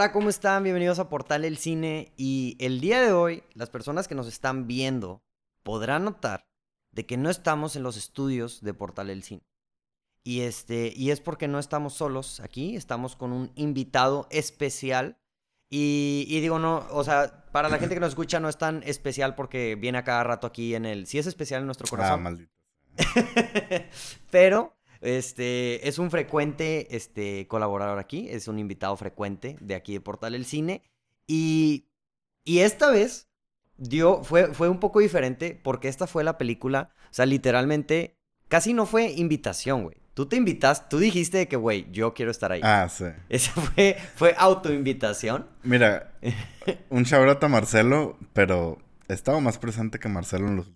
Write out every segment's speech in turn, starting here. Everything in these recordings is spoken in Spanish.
Hola, ¿cómo están? Bienvenidos a Portal El Cine. Y el día de hoy, las personas que nos están viendo podrán notar de que no estamos en los estudios de Portal El Cine. Y, este, y es porque no estamos solos aquí, estamos con un invitado especial. Y, y digo, no, o sea, para la gente que nos escucha no es tan especial porque viene a cada rato aquí en el... Sí es especial en nuestro Ah, corazón. maldito. Pero este es un frecuente este, colaborador aquí, es un invitado frecuente de aquí de Portal El Cine. Y, y esta vez dio, fue, fue un poco diferente porque esta fue la película, o sea, literalmente casi no fue invitación, güey. Tú te invitas, tú dijiste de que, güey, yo quiero estar ahí. Ah, sí. Esa fue, fue autoinvitación. Mira, un shout a Marcelo, pero estaba más presente que Marcelo en los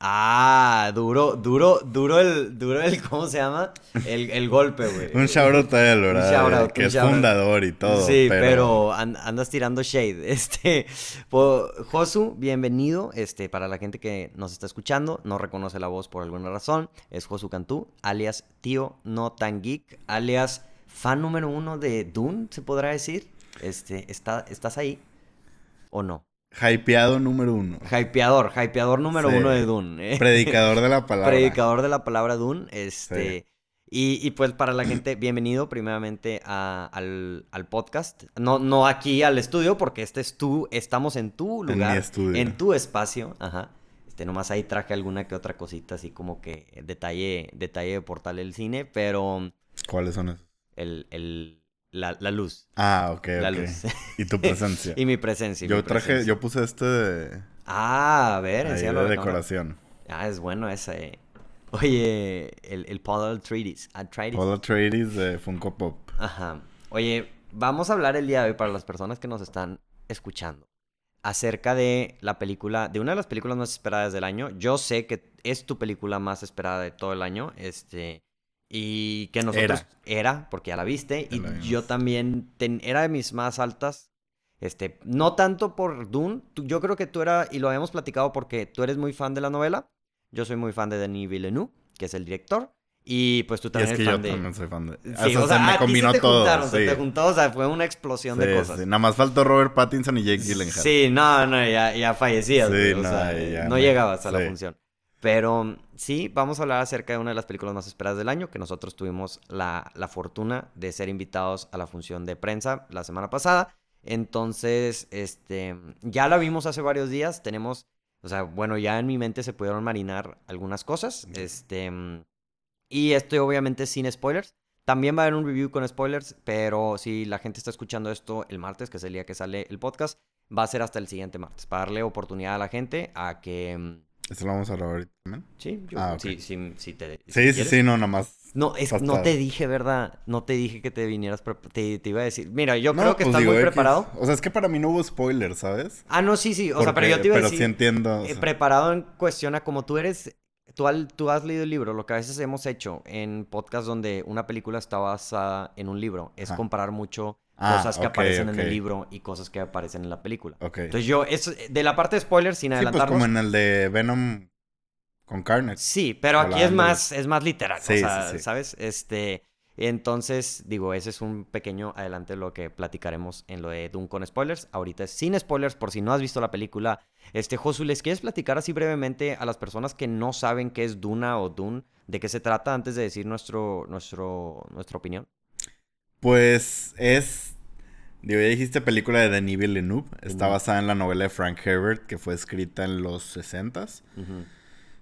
Ah, duro, duro, duro el, duro el, ¿cómo se llama? El, el golpe, güey. Un shout out a él, ¿verdad? shout out, que un es fundador y todo. Sí, pero, an- andas tirando shade. Este, po- Josu, bienvenido. Este, para la gente que nos está escuchando, no reconoce la voz por alguna razón, es Josu Cantú, alias tío no tan geek, alias fan número uno de Dune, se podrá decir. Este, está, ¿estás ahí o no? Hypeado número uno. Hypeador, hypeador número Sí. uno de Dune. ¿eh? Predicador de la palabra. predicador de la palabra Dune. Este. Y, y, pues para la gente, bienvenido primeramente a- al, al podcast. No, no aquí al estudio, porque este es tú, estamos en tu En mi lugar. estudio. En tu espacio. Ajá. Este, nomás ahí traje alguna que otra cosita, así como que detalle, detalle de portal del cine, pero ¿Cuáles son esos? el, el, la, la luz. Ah, ok, La luz. Y tu presencia. y mi presencia. y mi yo traje, presencia. yo puse este de, Ah, a ver, ahí de decoración. Ah, es bueno ese. Oye, el, el Paul Atreides. Atreides. Paul Atreides de Funko Pop. Ajá. Oye, vamos a hablar el día de hoy para las personas que nos están escuchando acerca de la película, de una de las películas más esperadas del año. Yo sé que es tu película más esperada de todo el año, este, y que nosotros era, porque ya la viste, Ya y la yo también ten- era de mis más altas. Este, no tanto por Dune, tú- yo creo que tú era, y lo habíamos platicado porque tú eres muy fan de la novela, yo soy muy fan de Denis Villeneuve, que es el director, y pues tú Y también es que eres yo fan de... también soy fan de... Sí, o sea, se me combinó se te todo. juntaron, se sí. te juntó, o sea, fue una explosión de Sí, cosas. sí. Nada más faltó Robert Pattinson y Jake Gyllenhaal. Sí, no, no, ya, ya fallecías, Sí, o no, sea, ya no llegabas a la función. Pero sí, vamos a hablar acerca de una de las películas más esperadas del año, que nosotros tuvimos la, la fortuna de ser invitados a la función de prensa la semana pasada. Entonces, este, ya la vimos hace varios días, tenemos, o sea, bueno, ya en mi mente se pudieron marinar algunas cosas, este, y esto obviamente sin spoilers. También va a haber un review con spoilers, pero si la gente está escuchando esto el martes, que es el día que sale el podcast, va a ser hasta el siguiente martes, para darle oportunidad a la gente a que... ¿Eso lo vamos a ahorita también? Sí, yo, Ah, ok. sí, sí, sí te... si Sí, sí, sí, no, nada más. No, es, no te dije, ¿verdad? No te dije que te vinieras... Te, te iba a decir... Mira, yo No, creo que pues estás digo, muy X. preparado. O sea, es que para mí no hubo spoiler, ¿sabes? Ah, no, sí, sí. O sea, pero Porque- yo te iba a pero decir... sí entiendo. o eh, sea, preparado en cuestión a como tú eres... Tú, al- tú has leído el libro, lo que a veces hemos hecho en podcast donde una película está basada en un libro, es Ajá. comparar mucho Ah, cosas que aparecen en el libro y cosas que aparecen en la película. Ok. Entonces yo, eso, de la parte de spoilers, sin sí, pues adelantarnos... como en el de Venom con Carnage. Sí, pero aquí es más, es más literal, Sí, o sí, sea, sí. ¿sabes? Este, entonces, digo, ese es un pequeño adelante de lo que platicaremos en lo de Dune con spoilers. Ahorita es sin spoilers, por si no has visto la película. Este, Josu, ¿les quieres platicar así brevemente a las personas que no saben qué es Duna o Dune? ¿De qué se trata antes de decir nuestro, nuestro, nuestra opinión? Pues es. Digo, ya dijiste película de Denis Villeneuve. Está basada en la novela de Frank Herbert, que fue escrita en los 60s. Ujú.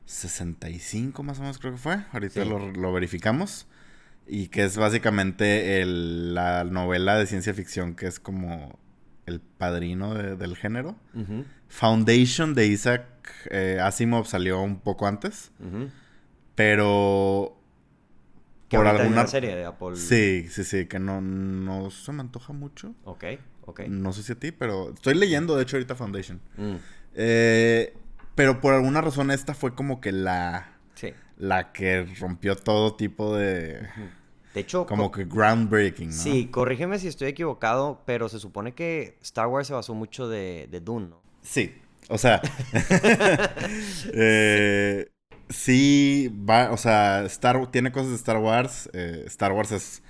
65 más o menos creo que fue. Ahorita Sí. lo, lo verificamos. Y que es básicamente el- la novela de ciencia ficción que es como el padrino de- del género. Foundation de Isaac eh, Asimov salió un poco antes. Pero por alguna una serie de Apple. Sí, sí, sí, que no, no se me antoja mucho. Ok, ok. No sé si a ti, pero estoy leyendo, de hecho, ahorita Foundation. Mm, Eh, pero por alguna razón esta fue como que la, sí. la que rompió todo tipo de... De hecho, Como co- que groundbreaking, ¿no? Sí, corrígeme si estoy equivocado, pero se supone que Star Wars se basó mucho de, de Dune, ¿no? Sí, o sea... eh, sí, va, o sea, Star, tiene cosas de Star Wars. eh, Star Wars es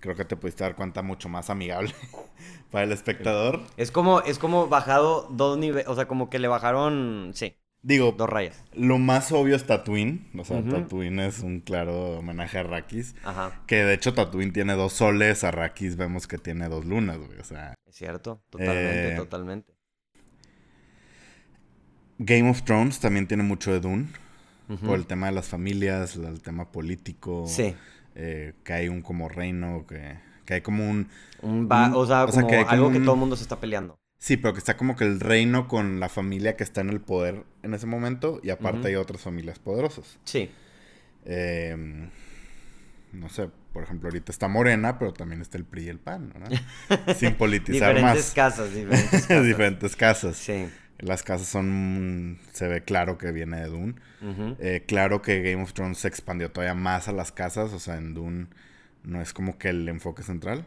creo que te pudiste dar cuenta mucho más amigable para el espectador. Es como, es como bajado dos niveles, o sea, como que le bajaron, sí, Digo, dos rayas. lo más obvio es Tatooine. O sea, Ujú. Tatooine es un claro homenaje a Arrakis. Ajá, Que de hecho Tatooine tiene dos soles, Arrakis vemos que tiene dos lunas, güey. O sea, es cierto, totalmente, Eh, totalmente. Game of Thrones también tiene mucho de Dune. Por el tema de las familias, el tema político. Sí, eh, que hay un como reino, que, que hay como un... un va- un- o sea, o sea, como que hay como algo que todo el mundo se está peleando. Sí, pero que está como que el reino con la familia que está en el poder en ese momento y aparte hay otras familias poderosas. Sí, Eh, no sé, por ejemplo, ahorita está Morena, pero también está el PRI y el PAN, ¿verdad? Sin politizar diferentes más. casas, diferentes casas. Diferentes casas. Sí. Las casas son... Se ve claro que viene de Dune. Eh, claro que Game of Thrones se expandió todavía más a las casas, o sea, en Dune no es como que el enfoque central.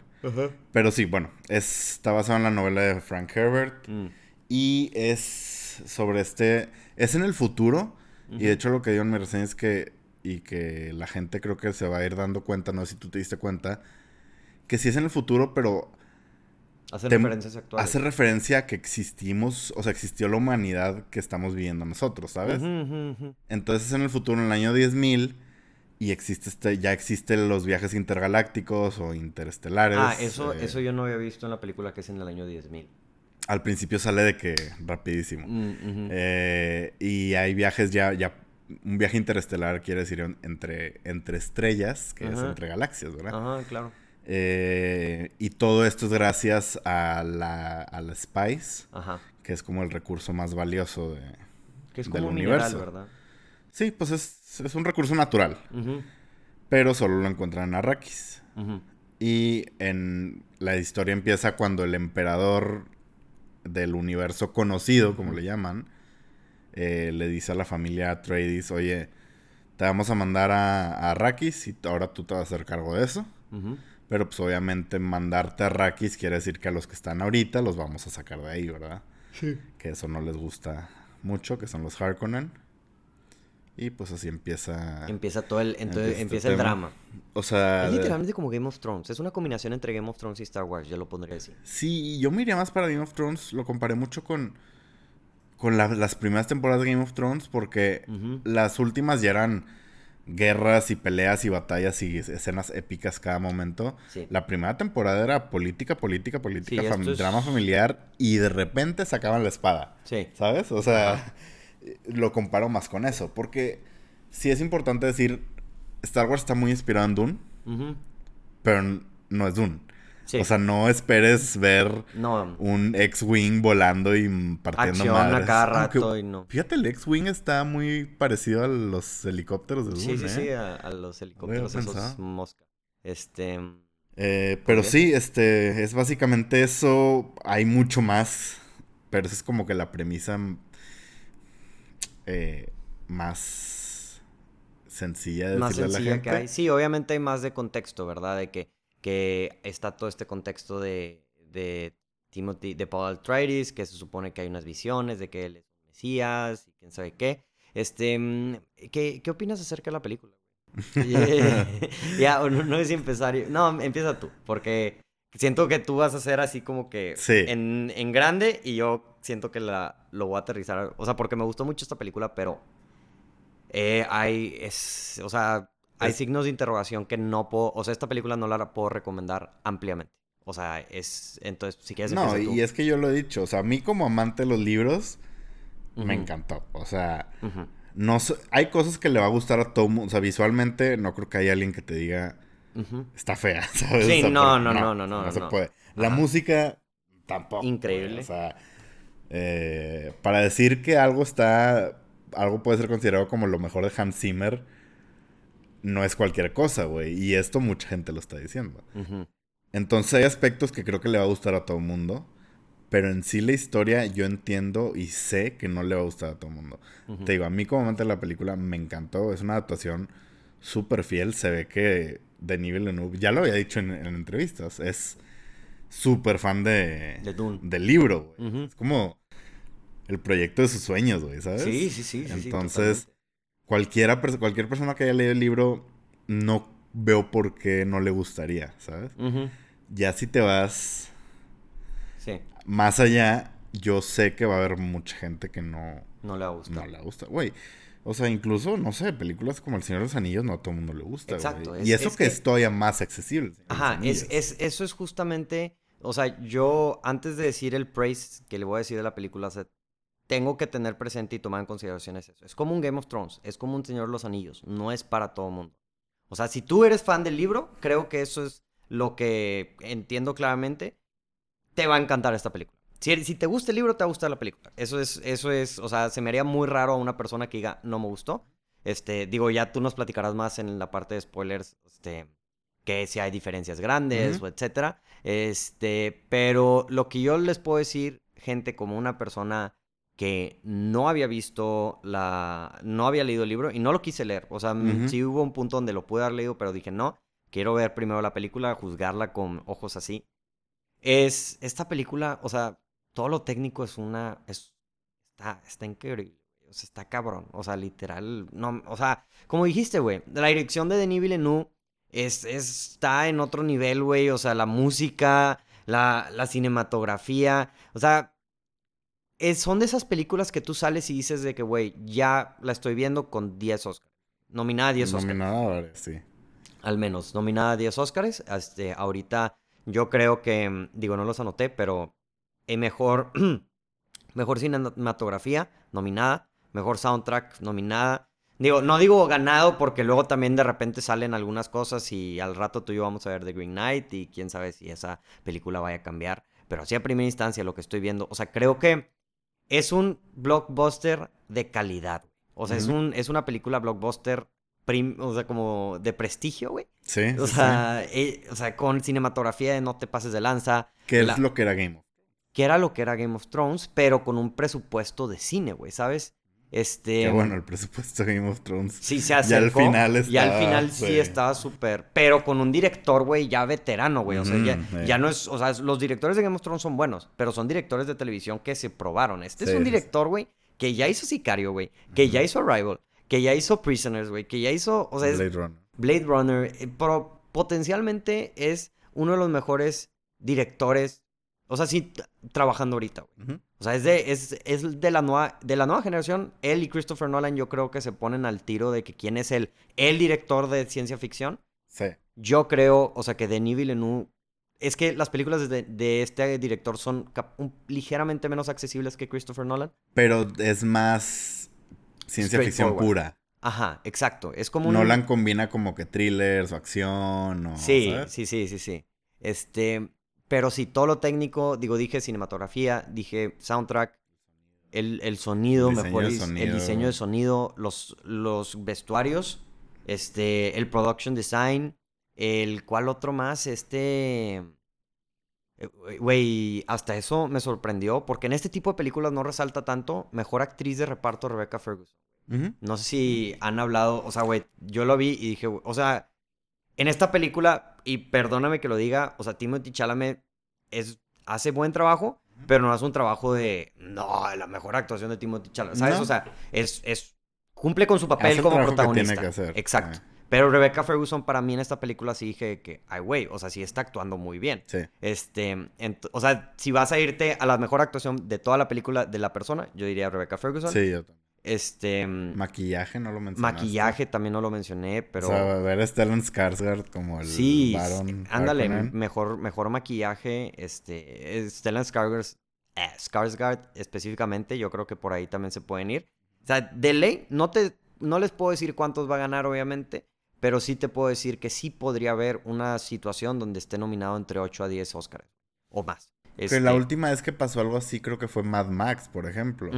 Pero sí, bueno, es- está basado en la novela de Frank Herbert Mm, y es sobre este... Es en el futuro y de hecho lo que digo en mi reseña es que... Y que la gente creo que se va a ir dando cuenta, no sé si tú te diste cuenta, que sí es en el futuro, pero Hace Te- referencias actuales. hace referencia a que existimos, o sea, existió la humanidad que estamos viviendo nosotros, ¿sabes? Entonces en el futuro, en el año 10.000, y existe este, ya existen los viajes intergalácticos o interestelares. Ah, eso, eh, eso yo no había visto en la película que es en el año 10.000. Al principio sale de que rapidísimo. Mm. Eh, y hay viajes ya, ya, un viaje interestelar quiere decir en- entre, entre estrellas, que es entre galaxias, ¿verdad? Ajá, claro. Eh, y todo esto es gracias a la, a la Spice, Ajá. que es como el recurso más valioso de... Que es Del un universo. mineral, ¿verdad? Sí, pues es, es un recurso natural, Ujú, pero solo lo encuentran en Arrakis. ujú. Y en la historia empieza cuando el emperador del universo conocido, como le llaman, eh, le dice a la familia Atreides, oye, te vamos a mandar a, a Arrakis y ahora tú te vas a hacer cargo de eso. Ujú. Pero pues obviamente mandarte a Arrakis quiere decir que a los que están ahorita los vamos a sacar de ahí, ¿verdad? Sí. Que eso no les gusta mucho, que son los Harkonnen. Y pues así empieza... Empieza todo el, entonces Empieza empieza este el tema. drama. O sea... Es de- literalmente como Game of Thrones. Es una combinación entre Game of Thrones y Star Wars, yo lo pondría así. Sí, yo me iría más para Game of Thrones. Lo comparé mucho con, con la- las primeras temporadas de Game of Thrones porque las últimas ya eran guerras y peleas y batallas y es- escenas épicas cada momento. Sí. La primera temporada era política, política, política, Sí, fam- esto es- drama familiar y de repente sacaban la espada. Sí. ¿Sabes? O sea, lo comparo más con eso porque sí es importante decir, Star Wars está muy inspirado en Dune, pero no es Dune. Sí. O sea, no esperes ver no, un X-Wing volando y partiendo acción a cada Aunque, rato y no. Fíjate, el X-Wing está muy parecido a los helicópteros de Dune, Sí, sí, ¿eh? sí, a, a los helicópteros esos mosca. Este... Eh, pero sí, este, es básicamente eso. Hay mucho más, pero esa es como que la premisa mm, eh, más sencilla de más decirle a la sencilla que gente. hay. Sí, obviamente hay más de contexto, ¿verdad? De que, que está todo este contexto de, de Timothy, de Paul Atreides, que se supone que hay unas visiones de que él es un mesías y quién sabe qué. Este, mm, ¿qué, qué opinas acerca de la película? ya, o no, no es empezar. No, empieza tú, porque siento que tú vas a ser así como que Sí. en, en grande y yo siento que la, lo voy a aterrizar. O sea, porque me gustó mucho esta película, pero eh, hay, es, o sea, hay Es- signos de interrogación que no puedo, o sea, esta película no la puedo recomendar ampliamente. O sea, es, entonces, si quieres No, tú. y es que yo lo he dicho, o sea, a mí como amante de los libros, me encantó. O sea, no sé- hay cosas que le va a gustar a todo mundo. O sea, visualmente no creo que haya alguien que te diga, está fea, ¿sabes? Sí, O sea, no, porque no, no, no, no, se no. puede. La Ajá. música tampoco. Increíble. O sea, eh, para decir que algo está, algo puede ser considerado como lo mejor de Hans Zimmer, no es cualquier cosa, güey. Y esto mucha gente lo está diciendo. Entonces hay aspectos que creo que le va a gustar a todo el mundo. Pero en sí la historia yo entiendo y sé que no le va a gustar a todo el mundo. Te digo, a mí como amante de la película me encantó. Es una adaptación súper fiel. Se ve que Denis Villeneuve, ya lo había dicho en, en entrevistas, es súper fan de, De del libro, güey. Ujú. Es como el proyecto de sus sueños, güey, ¿sabes? Sí, sí, sí, sí, sí, Entonces, totalmente. Cualquiera, cualquier persona que haya leído el libro no veo por qué no le gustaría, ¿sabes? Ya si te vas Sí, más allá, yo sé que va a haber mucha gente que no, no le va a gustar. no le gusta. Güey, o sea, incluso, no sé, películas como El Señor de los Anillos no a todo el mundo le gusta, Exacto, es- Y eso es que, que- es todavía más accesible. Ajá, es, es, eso es justamente, o sea, yo antes de decir el praise que le voy a decir de la película, sea, tengo que tener presente y tomar en consideración eso. Es como un Game of Thrones, es como un Señor de los Anillos, no es para todo mundo. O sea, si tú eres fan del libro, creo que eso es lo que entiendo claramente, te va a encantar esta película. Si, si te gusta el libro, te va a gustar la película. Eso es, eso es, o sea, se me haría muy raro a una persona que diga, no me gustó. Este, digo, ya tú nos platicarás más en la parte de spoilers, este, que si hay diferencias grandes o etcétera. Este, pero lo que yo les puedo decir, gente, como una persona que no había visto la, no había leído el libro y no lo quise leer. O sea, Ujú. sí hubo un punto donde lo pude haber leído, pero dije, no, quiero ver primero la película, juzgarla con ojos así. Es, esta película, o sea, todo lo técnico es una, es, está, está increíble. O sea, está cabrón. O sea, literal, no, o sea, como dijiste, güey, la dirección de Denis Villeneuve es, es- está en otro nivel, güey. O sea, la música, la, la cinematografía, o sea, es- son de esas películas que tú sales y dices de que, güey, ya la estoy viendo con 10 Oscars. Nominada a 10 Oscars. Nominada sí. Al menos, nominada a 10 Oscars. Este, ahorita yo creo que, digo, no los anoté, pero eh, mejor, mejor cinematografía, nominada. Mejor soundtrack, nominada. Digo, no digo ganado porque luego también de repente salen algunas cosas y al rato tú y yo vamos a ver The Green Knight y quién sabe si esa película vaya a cambiar. Pero así a primera instancia lo que estoy viendo, o sea, creo que es un blockbuster de calidad. O sea, es, un, es una película blockbuster, prim- o sea, como de prestigio, güey. Sí, O sí, sí. sea, eh, o sea, con cinematografía de no te pases de lanza. Que la- es lo que era Game of Que era lo que era Game of Thrones, pero con un presupuesto de cine, güey, ¿sabes? Este. Que bueno, el presupuesto de Game of Thrones. Sí, se al acercó. Ya al estaba, final sí, sí. estaba súper. Pero con un director, güey, ya veterano, güey. O sea, ya, eh. no es. O sea, los directores de Game of Thrones son buenos, pero son directores de televisión que se probaron. Este es un director, güey, que ya hizo Sicario, güey. Que ya hizo Arrival. Que ya hizo Prisoners, güey. Que ya hizo. O sea, es Blade Runner. Blade Runner. eh, Pero potencialmente es uno de los mejores directores. O sea, sí, trabajando ahorita, güey. O sea, es de, es, es de, la nueva, de la nueva generación. Él y Christopher Nolan yo creo que se ponen al tiro de que quién es el, el director de ciencia ficción. Sí. Yo creo, o sea, que Denis Villeneuve... Es que las películas de, de este director son un- ligeramente menos accesibles que Christopher Nolan. Pero es más ciencia ficción pura. Ajá, exacto. Es como un... Nolan combina como que thrillers o acción o... Sí, ¿sabes? sí, sí, sí, sí. Este, pero sí, todo lo técnico, digo, dije cinematografía, dije soundtrack, el, el sonido, El mejor el diseño de sonido, los, los vestuarios, este, el production design, el cual otro más, este, eh, güey, hasta eso me sorprendió, porque en este tipo de películas no resalta tanto, mejor actriz de reparto Rebecca Ferguson. No sé si han hablado, o sea, güey, yo lo vi y dije, o sea, en esta película, y perdóname que lo diga, o sea, Timothy Chalamet es, hace buen trabajo, pero no hace un trabajo de, no, la mejor actuación de Timothy Chalamet, ¿sabes? No. O sea, es, es, cumple con su Hace papel el como trabajo que protagonista. tiene que hacer. Exacto. Sí. Pero Rebecca Ferguson para mí en esta película sí dije que, ay, güey, o sea, sí está actuando muy bien. Sí. Este, o sea, si vas a irte a la mejor actuación de toda la película de la persona, yo diría Rebecca Ferguson. Sí, yo también. Este, Maquillaje no lo mencionaste. maquillaje también no lo mencioné, pero... O sea, ver a Stellan Skarsgård como el Sí, varón ándale, Harkonnen. mejor, mejor maquillaje, este, Stellan Skarsgård, eh, Skarsgård específicamente, yo creo que por ahí también se pueden ir. O sea, de ley, no te, no les puedo decir cuántos va a ganar, obviamente, pero sí te puedo decir que sí podría haber una situación donde esté nominado entre 8 a 10 Oscars, o más. Que Este, la última vez que pasó algo así creo que fue Mad Max, por ejemplo.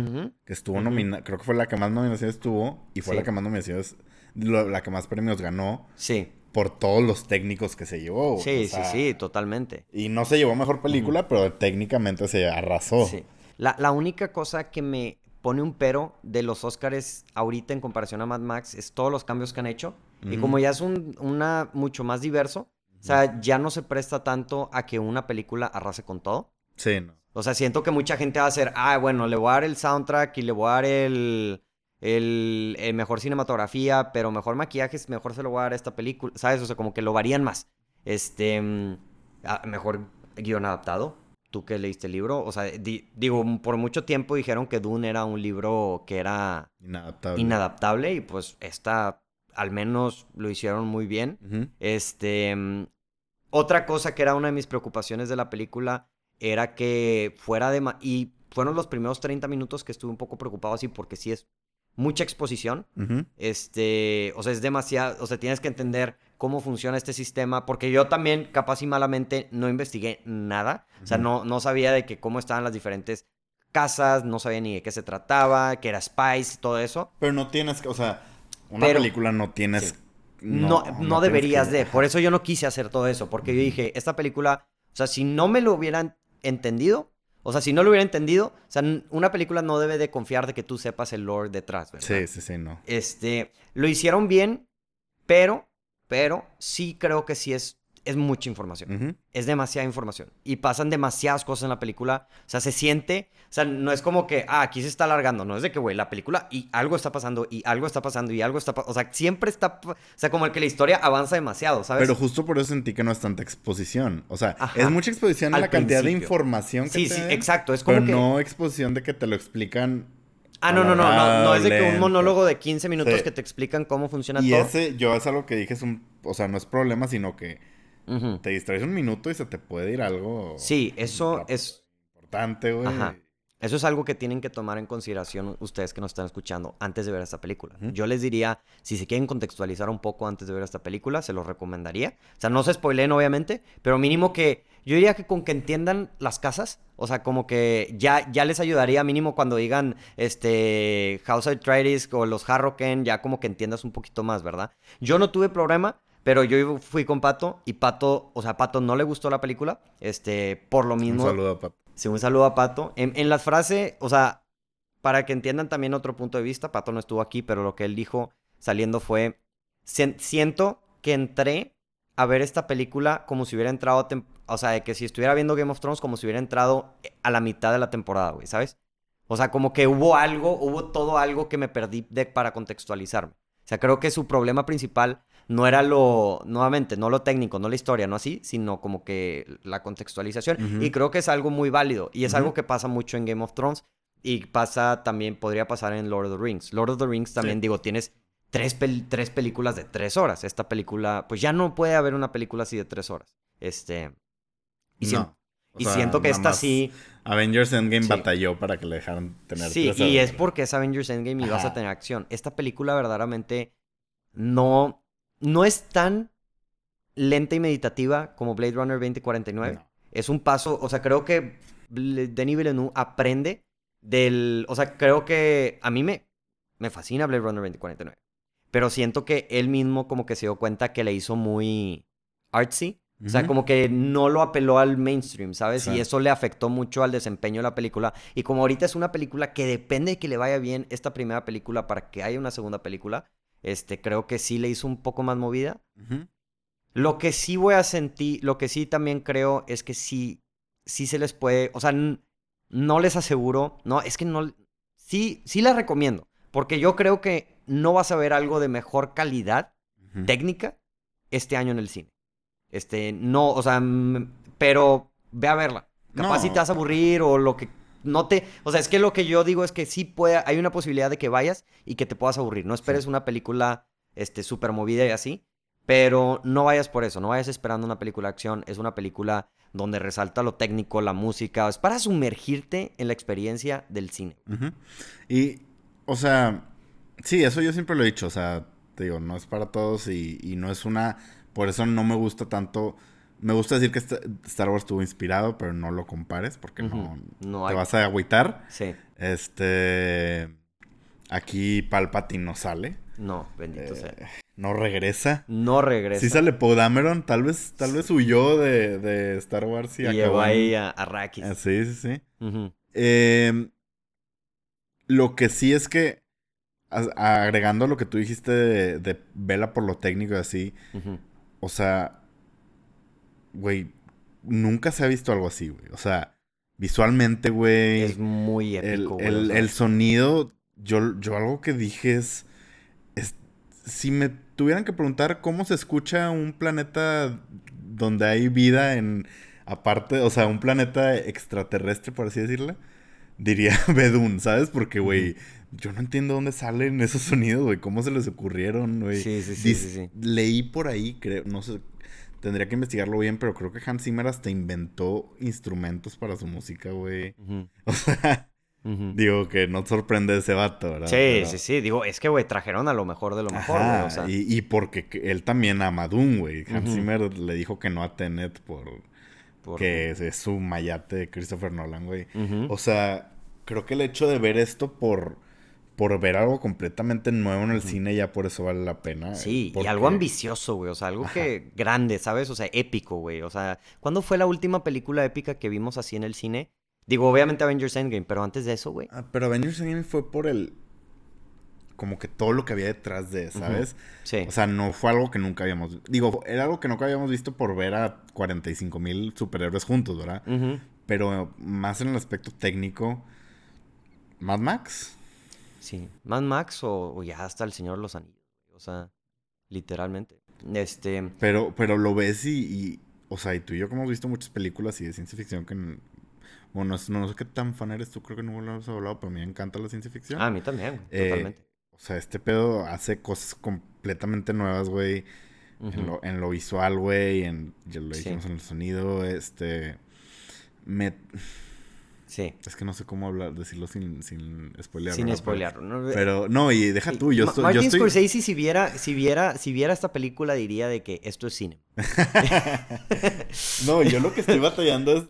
Que estuvo nominada, creo que fue la que más nominaciones tuvo y fue Sí. la que más nominaciones, lo- la que más premios ganó Sí, por todos los técnicos que se llevó. sí, o sea, sí, sí, totalmente. Y no se llevó mejor película, pero técnicamente se arrasó. Sí. La, la única cosa que me pone un pero de los Oscars ahorita en comparación a Mad Max es todos los cambios que han hecho. Y como ya es un una mucho más diverso, o sea, ya no se presta tanto a que una película arrase con todo. Sí, no. O sea, siento que mucha gente va a hacer, ah, bueno, le voy a dar el soundtrack y le voy a dar el, el, el mejor cinematografía, pero mejor maquillaje, mejor se lo voy a dar a esta película, ¿sabes? O sea, como que lo varían más. Este, mm, ah, mejor guion adaptado. Tú que leíste el libro, o sea, di- digo, por mucho tiempo dijeron que Dune era un libro que era Inadaptable. inadaptable y pues esta al menos lo hicieron muy bien. Este, mm, otra cosa que era una de mis preocupaciones de la película era que fuera de... Y fueron los primeros 30 minutos que estuve un poco preocupado así porque sí es mucha exposición. Este, o sea, es demasiado, o sea, tienes que entender cómo funciona este sistema, porque yo también, capaz y malamente, no investigué nada. O sea, no, no sabía de que cómo estaban las diferentes casas, no sabía ni de qué se trataba, que era Spice, todo eso. Pero no tienes que, o sea, una Pero- película no tienes. Sí. No, no, deberías que- de. Por eso yo no quise hacer todo eso. Porque yo dije, esta película, o sea, si no me lo hubieran entendido, o sea, si no lo hubiera entendido, o sea, una película no debe de confiar de que tú sepas el lore detrás, ¿verdad? Sí, sí, sí, no. Este, lo hicieron bien, pero, pero sí creo que sí es, es mucha información. Es demasiada información. Y pasan demasiadas cosas en la película. O sea, se siente. O sea, no es como que, ah, aquí se está alargando. No es de que, güey, la película y algo está pasando, y algo está pasando, y algo está pasando. O sea, siempre está. O sea, como el que la historia avanza demasiado, ¿sabes? Pero justo por eso sentí que no es tanta exposición. O sea, Ajá. es mucha exposición en la cantidad de información que sí, te sí, den, exacto. Es como Pero que. no exposición de que te lo explican. ah, no, no, no, no. No es de que un monólogo de 15 minutos Sí. que te explican cómo funciona Y todo. ese, yo es algo que dije, es un. O sea, no es problema, sino que Te distraes un minuto y se te puede ir algo. Sí, eso rápido, es. Importante, güey. Ajá. Eso es algo que tienen que tomar en consideración ustedes que nos están escuchando antes de ver esta película. Yo les diría, si se quieren contextualizar un poco antes de ver esta película, se los recomendaría. O sea, no se spoileen, obviamente, pero mínimo que yo diría que con que entiendan las casas, o sea, como que ya, ya les ayudaría mínimo cuando digan este House of Atreides o los Harroken, ya como que entiendas un poquito más, ¿verdad? Yo no tuve problema. Pero yo fui con Pato y Pato, o sea, a Pato no le gustó la película, este, por lo Un mismo. saludo, Pat. Sí, un saludo a Pato. En, en la frase, o sea, para que entiendan también otro punto de vista, Pato no estuvo aquí, pero lo que él dijo saliendo fue, "Sien- siento que entré a ver esta película como si hubiera entrado, a o sea, de que si estuviera viendo Game of Thrones, como si hubiera entrado a la mitad de la temporada, güey, ¿sabes? O sea, como que hubo algo, hubo todo algo que me perdí de, para contextualizarme. O sea, creo que su problema principal no era lo, nuevamente, no lo técnico, no la historia, no así, sino como que la contextualización. Y creo que es algo muy válido. Y es algo que pasa mucho en Game of Thrones. Y pasa también, podría pasar en Lord of the Rings. Lord of the Rings también, Sí. digo, tienes tres, pel- tres películas de tres horas. Esta película, pues ya no puede haber una película así de tres horas. Este. Y, No. Y sea, siento que esta sí. Avengers Endgame Sí. batalló para que le dejaran tener Sí, tres y es porque es Avengers Endgame y vas a tener acción. Esta película verdaderamente no, no es tan lenta y meditativa como Blade Runner 2049. No. Es un paso, o sea, creo que Denis Villeneuve aprende del, o sea, creo que a mí me, me fascina Blade Runner 2049. Pero siento que él mismo como que se dio cuenta que le hizo muy artsy. O sea, como que no lo apeló al mainstream, ¿sabes? Y eso le afectó mucho al desempeño de la película. Y como ahorita es una película que depende de que le vaya bien esta primera película para que haya una segunda película, este, creo que sí le hizo un poco más movida. Lo que sí voy a sentir, lo que sí también creo es que sí, sí se les puede, o sea, no les aseguro, no, es que no, sí, sí les recomiendo, porque yo creo que no vas a ver algo de mejor calidad técnica este año en el cine. Este, no, o sea, pero ve a verla. Capaz No. si te vas a aburrir o lo que no te, o sea, es que lo que yo digo es que sí puede, hay una posibilidad de que vayas y que te puedas aburrir. No esperes una película, este, súper movida y así, pero no vayas por eso, no vayas esperando una película de acción. Es una película donde resalta lo técnico, la música, es para sumergirte en la experiencia del cine. Y, o sea, sí, eso yo siempre lo he dicho, o sea, te digo, no es para todos y, y no es una, por eso no me gusta tanto, me gusta decir que esta- Star Wars estuvo inspirado, pero no lo compares porque no. No te hay. vas a agüitar. Sí, Este, aquí Palpatine no sale, no, bendito eh, sea. no regresa. No regresa. Sí sale Poe Dameron, tal vez, tal vez huyó de, de Star Wars y, y acabó en- ahí a, a Arrakis. Ah, sí, sí, sí. Eh, lo que sí es que, a- agregando lo que tú dijiste de, de vela por lo técnico y así, o sea, güey, nunca se ha visto algo así, güey. O sea, visualmente, güey, Es muy el, épico, güey, el- o sea, el sonido, yo, yo algo que dije es, es, si me tuvieran que preguntar cómo se escucha un planeta donde hay vida en, aparte, o sea, un planeta extraterrestre, por así decirlo, diría Bedun, ¿sabes? Porque, güey, yo no entiendo dónde salen esos sonidos, güey, cómo se les ocurrieron, güey. Sí, sí, sí, sí, sí. Leí por ahí, creo, no sé, tendría que investigarlo bien, pero creo que Hans Zimmer hasta inventó instrumentos para su música, güey. O sea, digo que no sorprende ese vato, ¿verdad? Sí, sí, sí. Digo, es que, güey, trajeron a lo mejor de lo mejor, güey. O sea... y, y, porque él también ama Doom, güey. Hans Zimmer le dijo que no a Tenet por... Que es, su mayate de Christopher Nolan, güey. O sea, creo que el hecho de ver esto por por ver algo completamente nuevo en el cine, ya por eso vale la pena. Eh, sí, y algo ambicioso, güey. O sea, algo que grande, ¿sabes? O sea, épico, güey. O sea, ¿cuándo fue la última película épica que vimos así en el cine? Digo, obviamente Avengers Endgame, pero antes de eso, güey. Ah, pero Avengers Endgame fue por el. Como que todo lo que había detrás de, ¿sabes? Sí. O sea, no fue algo que nunca habíamos. Digo, era algo que nunca habíamos visto por ver a 45 mil superhéroes juntos, ¿verdad? Pero más en el aspecto técnico. Mad Max. Sí, Mad Max o, ya hasta El Señor de los Anillos, o sea, literalmente. Este... Pero, pero lo ves y, o sea, y tú y yo como hemos visto muchas películas y de ciencia ficción que... Bueno, no, sé qué tan fan eres tú, creo que no lo hemos hablado, pero a mí me encanta la ciencia ficción. Ah, a mí también, eh, totalmente. O sea, este pedo hace cosas completamente nuevas, güey. en, lo, en, lo, visual, güey, en, ya lo dijimos en el sonido, este... Me, Sí. Es que no sé cómo hablar, decirlo sin, sin spoilear. Sin spoilear. Pero, no, y deja tú, yo, estoy, Martin Scorsese si viera, si, viera, si viera esta película diría de que esto es cine. no, yo lo que estoy batallando es...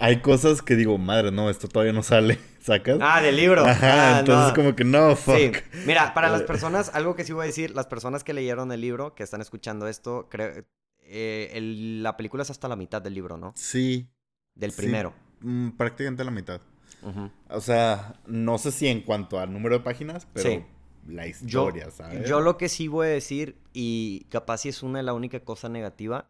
Hay cosas que digo, madre, no, esto todavía no sale, ¿sacas? Ah, del libro. Ajá, ah, entonces como que no, fuck. Sí. Mira, para las personas, algo que sí voy a decir, las personas que leyeron el libro, que están escuchando esto, creo... Eh, la película es hasta la mitad del libro, ¿no? Sí. Del primero. Mm, prácticamente la mitad. O sea, no sé si en cuanto al número de páginas, pero la historia, yo, ¿sabes? Yo lo que sí voy a decir, y capaz si es una de la única cosa negativa,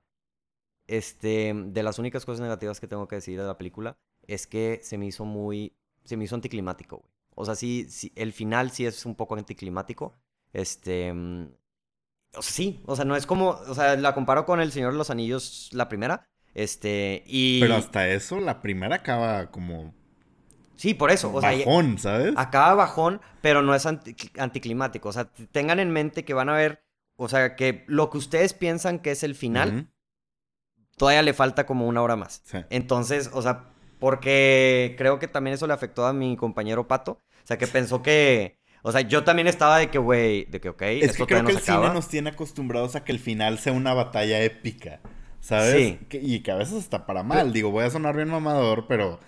este, de las únicas cosas negativas que tengo que decir de la película, es que se me hizo muy, se me hizo anticlimático, güey. O sea, sí, sí, el final sí es un poco anticlimático. Este, o sea, sí, o sea, no es como, o sea, la comparo con El Señor de los Anillos, la primera, este, y... Pero hasta eso, la primera acaba como... Sí, por eso. O bajón, ¿sabes? Acaba bajón, pero no es anticlimático. O sea, tengan en mente que van a ver, o sea, que lo que ustedes piensan que es el final, todavía le falta como una hora más. Entonces, o sea, porque creo que también eso le afectó a mi compañero Pato. O sea, que pensó que... O sea, yo también estaba de que, güey, de que, ok, es que creo que el cine nos tiene acostumbrados a que el final sea una batalla épica. ¿Sabes? Sí. y que a veces está para mal. Digo, voy a sonar bien mamador, pero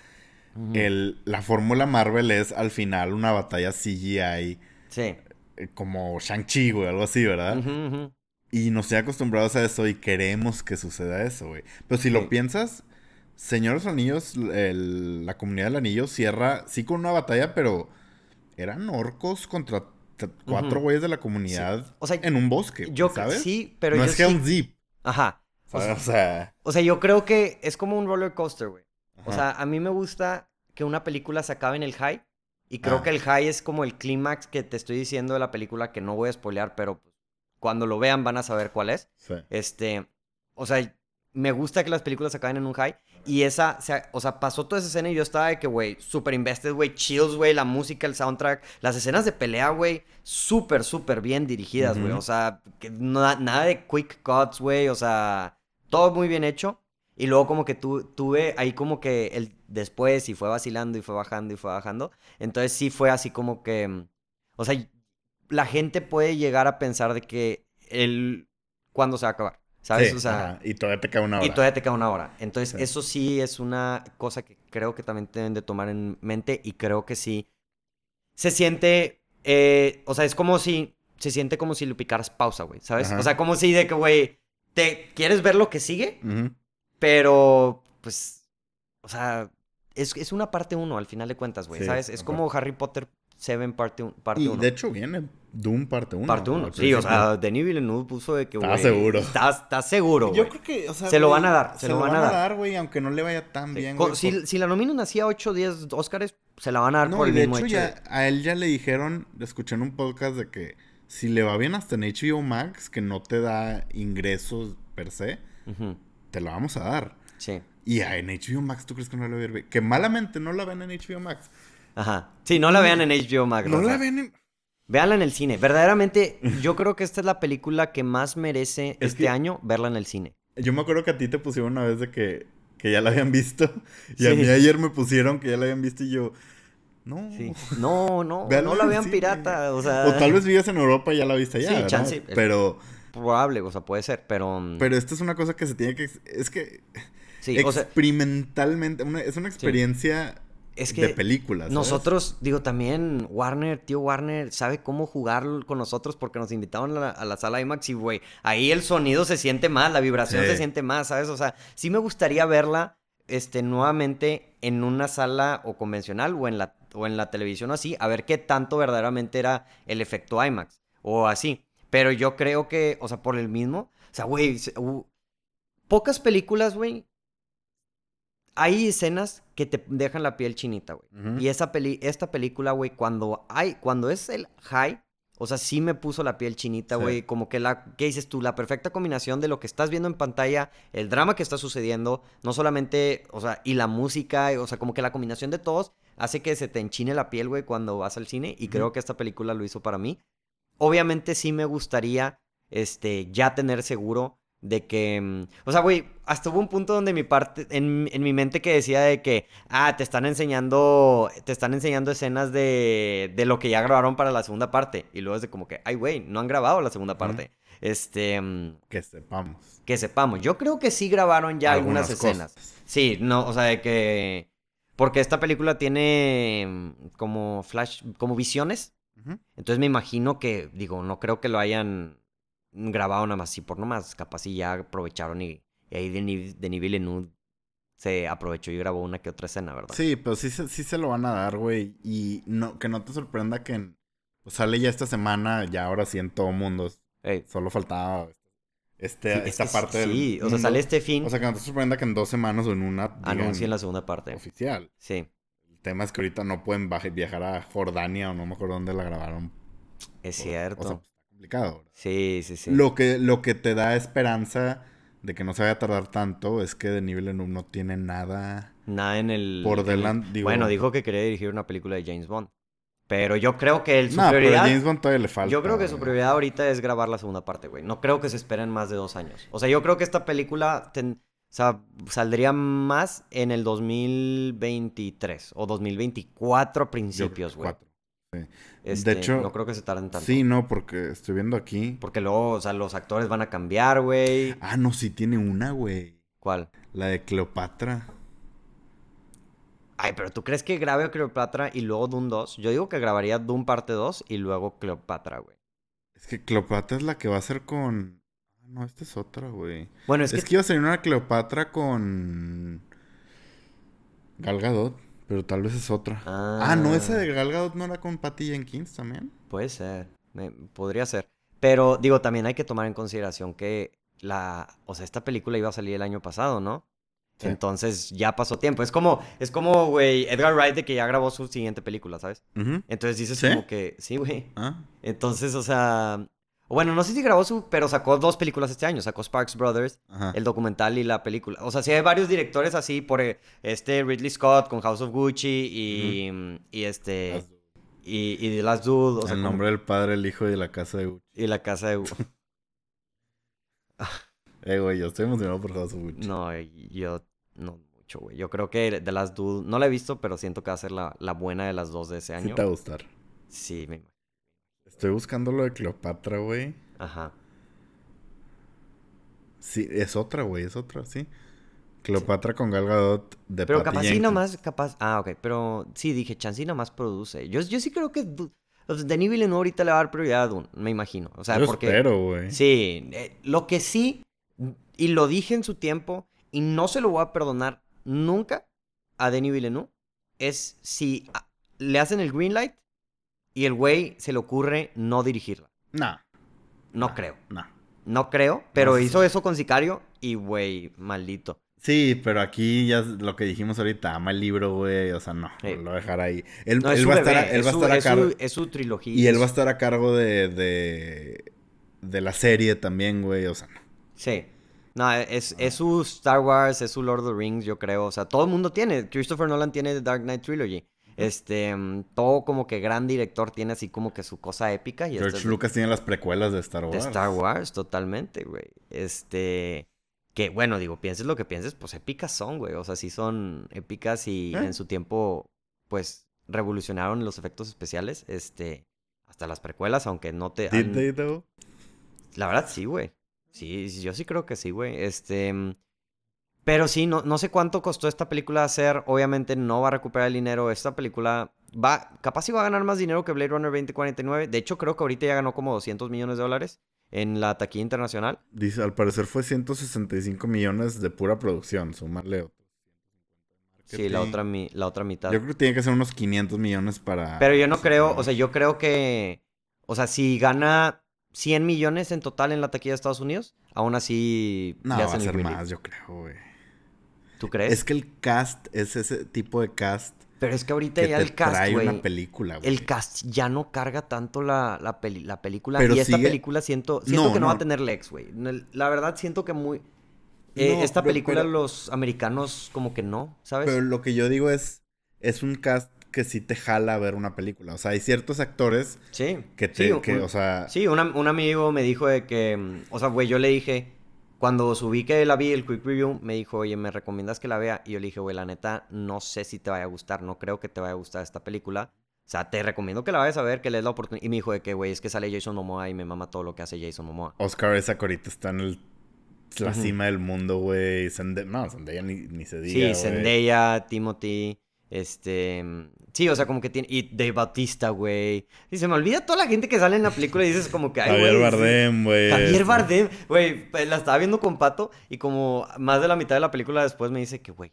el, la fórmula Marvel es al final una batalla CGI. Sí. Eh, como Shang-Chi, güey, algo así, ¿verdad? Y nos tiene acostumbrados a eso y queremos que suceda eso, güey. Pero si lo piensas, Señores Anillos, la comunidad del anillo cierra, sí con una batalla, pero eran orcos contra cuatro güeyes de la comunidad o sea, en un bosque, yo, ¿sabes? Sí, pero no es Helm's Deep. Ajá. O sea, o sea, yo creo que es como un roller coaster, güey. O sea, a mí me gusta que una película se acabe en el high. Y creo ah. que el high es como el clímax que te estoy diciendo de la película que no voy a spoilear, pero cuando lo vean van a saber cuál es. Sí. Este, o sea, me gusta que las películas se acaben en un high. Y esa, o sea, pasó toda esa escena y yo estaba de que, güey, super invested, güey, chills, güey, la música, el soundtrack, las escenas de pelea, güey, súper, súper bien dirigidas, güey. O sea, que nada de quick cuts, güey, o sea, todo muy bien hecho. Y luego como que tu, tuve ahí como que el después y fue vacilando y fue bajando y fue bajando. Entonces sí fue así como que, mm, o sea, la gente puede llegar a pensar de que el, ¿cuándo se va a acabar? ¿Sabes? o sea, y todavía te queda una hora. Y todavía te queda una hora. Entonces eso sí es una cosa que creo que también deben de tomar en mente y creo que sí se siente, eh, o sea, es como si, se siente como si le picaras pausa, güey, ¿sabes? O sea, como si de que, güey, te quieres ver lo que sigue, pero pues, o sea, es, es una parte uno al final de cuentas, güey, ¿sabes? Es como Harry Potter 7 parte 1. y de hecho viene Doom parte 1. Parte 1, sí, o sea, Denis Villeneuve puso de que, güey. Está seguro. Está, seguro, Yo creo que, o sea, se lo van a dar, se, lo van, a dar, güey, aunque no le vaya tan bien, güey. Si, si, la nominan así a 8 o 10 Oscars, se la van a dar No, por el de mismo hecho hecho. ya, de- a él ya le dijeron, escuché en un podcast de que si le va bien hasta en HBO Max, que no te da ingresos per se, te la vamos a dar. Sí. Y a, en HBO Max, ¿tú crees que no la ver? Que malamente no la ven en HBO Max. Ajá. Sí, no la vean en HBO Max. No la ven en... Véanla en el cine. Verdaderamente, yo creo que esta es la película que más merece Es este que- año verla en el cine. Yo me acuerdo que a ti te pusieron una vez de que, que ya la habían visto. Y a mí ayer me pusieron que ya la habían visto y yo... No. Sí. No, no, no la vean pirata. O sea, O tal vez vivías en Europa y ya la viste allá, Sí, ¿verdad? chance. Pero, probable, o sea, puede ser, pero. mm, pero esta es una cosa que se tiene que... Es que sí, o sea, experimentalmente, una- es una experiencia es que de películas. ¿sabes? nosotros, digo, también Warner, tío Warner, sabe cómo jugar con nosotros porque nos invitaron a la, a la sala IMAX y, güey, ahí el sonido se siente más, la vibración Sí. se siente más, ¿sabes? O sea, sí me gustaría verla, este, nuevamente en una sala o convencional o en la, o en la televisión o así, a ver qué tanto verdaderamente era el efecto IMAX o así. Pero yo creo que, o sea, por el mismo, o sea, güey, se- pocas películas, güey, hay escenas que te dejan la piel chinita, güey. Y esa peli esta película, güey, cuando hay, cuando es el high, o sea, sí me puso la piel chinita, Sí. güey. Como que la, ¿qué dices tú? La perfecta combinación de lo que estás viendo en pantalla, el drama que está sucediendo, no solamente, o sea, y la música, o sea, como que la combinación de todos hace que se te enchine la piel, güey, cuando vas al cine. Y creo que esta película lo hizo para mí. Obviamente sí me gustaría, este, ya tener seguro de que, mm, o sea, güey, hasta hubo un punto donde mi parte, en, en mi mente que decía de que, ah, te están enseñando, te están enseñando escenas de, de lo que ya grabaron para la segunda parte. Y luego es de como que, ay, güey, no han grabado la segunda parte. Este, mm, Que sepamos. que sepamos. Yo creo que sí grabaron ya algunas, escenas. cosas. Sí, no, o sea, de que, porque esta película tiene mm, como flash, como visiones. Entonces me imagino que, digo, no creo que lo hayan grabado nada más así por nomás. Capaz si ya aprovecharon y, y ahí Denis, Denis Villeneuve se aprovechó y grabó una que otra escena, ¿verdad? Sí, pero sí, se- sí se lo van a dar, güey. Y no, que no te sorprenda que pues, sale ya esta semana, ya ahora sí en todo mundo. Ey, Solo faltaba este, sí, esta es que parte del Sí, o sea, sale este fin, O sea, que no te sorprenda que en dos semanas o en una anuncien la segunda parte. oficial. Sí, El tema es que ahorita no pueden viajar a Jordania o no me acuerdo dónde la grabaron. es O- cierto. O sea, complicado. ¿verdad? sí, sí, sí. Lo, que, lo que te da esperanza de que no se vaya a tardar tanto es que de nivel no tiene nada Nada en el... por el- delante. Bueno, dijo que quería dirigir una película de James Bond. Pero yo creo que el, su No, pero a prioridad... James Bond todavía le falta. Yo creo que su prioridad ahorita es grabar la segunda parte, güey. No creo que se esperen más de dos años. O sea, yo creo que esta película ten- o sea, saldría más en el 2023 o 2024 a principios, güey. Sí. Este, de hecho, no creo que se tarden tanto. Sí, no, porque estoy viendo aquí. Porque luego, o sea, los actores van a cambiar, güey. Ah, no, sí tiene una, güey. ¿Cuál? La de Cleopatra. Ay, pero ¿tú crees que grabe Cleopatra y luego Doom 2? Yo digo que grabaría Doom parte 2 y luego Cleopatra, güey. Es que Cleopatra es la que va a ser con. Ah, No, esta es otra, güey. Bueno, Es, es, que... que... iba a salir una Cleopatra con. Gal Gadot, pero tal vez es otra. Ah, no, esa de Gal Gadot no era con Patty Jenkins también. Puede ser, me- podría ser. Pero digo, también hay que tomar en consideración que la, o sea, esta película iba a salir el año pasado, ¿no? Sí. Entonces ya pasó tiempo. Es como, es como, güey, Edgar Wright de que ya grabó su siguiente película, ¿sabes? Entonces dices ¿Sí? como que, sí, güey. Ah, Entonces, o sea, bueno, no sé si grabó su, pero sacó dos películas este año. Sacó Sparks Brothers, ajá. el documental y la película. O sea, sí hay varios directores así, por eh, este Ridley Scott con House of Gucci y, y este, y, y The Last Dude. O sea, el como- nombre del padre, el hijo y de la casa de Gucci. y la casa de... Eh, güey, yo estoy emocionado por House of Gucci. No, yo no mucho, güey. Yo creo que de las Dude, no la he visto, pero siento que va a ser la, la buena de las dos de ese Sí año. te va a gustar. Sí, me imagino. Estoy buscando lo de Cleopatra, güey. Ajá. Sí, es otra, güey, es otra, sí. Cleopatra con Gal Gadot de Pero Patty capaz sí nomás, capaz... Ah, ok. Pero sí, dije, Chansey nomás produce. Yo, yo sí creo que... Denis Villeneuve ahorita le va a dar prioridad a Dune, me imagino. O sea, Yo porque... espero, güey. Sí, eh, lo que sí, y lo dije en su tiempo, y no se lo voy a perdonar nunca a Denis Villeneuve, es si le hacen el green light y el güey se le ocurre no dirigirla. Nah, No creo. nah. No creo, pero No sé. hizo eso con Sicario y, güey, maldito. Sí, pero aquí ya lo que dijimos ahorita, ama el libro, güey, o sea, no, Sí. lo voy a dejar ahí. Él, No, él va a estar, él es va a estar a es cargo. su- es su trilogía. Y él va a es- estar a cargo de, de, de la serie también, güey, o sea, no. Sí. No, es, es su Star Wars, es su Lord of the Rings, yo creo. O sea, todo el mundo tiene. Christopher Nolan tiene The Dark Knight Trilogy. Este, mm, todo como que gran director tiene así como que su cosa épica. Y George Lucas tiene las precuelas de Star de Wars. Star Wars, totalmente, güey. Este, que bueno, digo, pienses lo que pienses, pues épicas son, güey. O sea, sí son épicas y ¿Eh? en su tiempo, pues, revolucionaron los efectos especiales. Este, hasta las precuelas, aunque no te... Did han- they, though? la verdad, sí, güey. Sí, sí, yo sí creo que sí, güey. Este. Pero sí, no, no sé cuánto costó esta película hacer. Obviamente no va a recuperar el dinero. Esta película va. Capaz sí va a ganar más dinero que Blade Runner 2049. De hecho, creo que ahorita ya ganó como 200 millones de dólares en la taquilla internacional. Dice, al parecer fue 165 millones de pura producción, sumarle. Sí, la otra, mi- la otra mitad. Yo creo que tiene que ser unos 500 millones para... Pero yo no creo, o sea, yo creo que. O sea, si gana 100 millones en total en la taquilla de Estados Unidos, aún así. No, le va a ser más, yo creo, güey. ¿Tú crees? Es que el cast es ese tipo de cast Pero es que ahorita que ya te el cast, trae una película, güey. El cast ya no carga tanto la, la, peli- la película. Pero y esta película siento, siento No, que no, va a tener legs, güey. La verdad siento que muy... eh, No, esta película pero- los americanos como que no, ¿sabes? Pero lo que yo digo es, es un cast que sí te jala a ver una película. O sea, hay ciertos actores sí. que te, sí, que, un- o sea, Sí, un, un amigo me dijo de que... mm, O sea, güey, yo le dije... Cuando subí que la vi, el quick review, me dijo, oye, ¿me recomiendas que la vea? Y yo le dije, güey, la neta, no sé si te vaya a gustar. No creo que te vaya a gustar esta película. O sea, te recomiendo que la vayas a ver, que le des la oportunidad. Y me dijo de que, güey, es que sale Jason Momoa y me mama todo lo que hace Jason Momoa. Oscar Isaac ahorita está en el, la cima del mundo, güey. Zende- no, Zendaya ni, ni se diga, Sí. Zendaya, Timothy, este... Sí, o sea, como que tiene... Y Dave Bautista, güey. Y se me olvida toda la gente que sale en la película y dices como que... Ay, Javier. Bardem, güey. Javier Bardem, güey, pues, la estaba viendo con Pato y como más de la mitad de la película después me dice que, güey,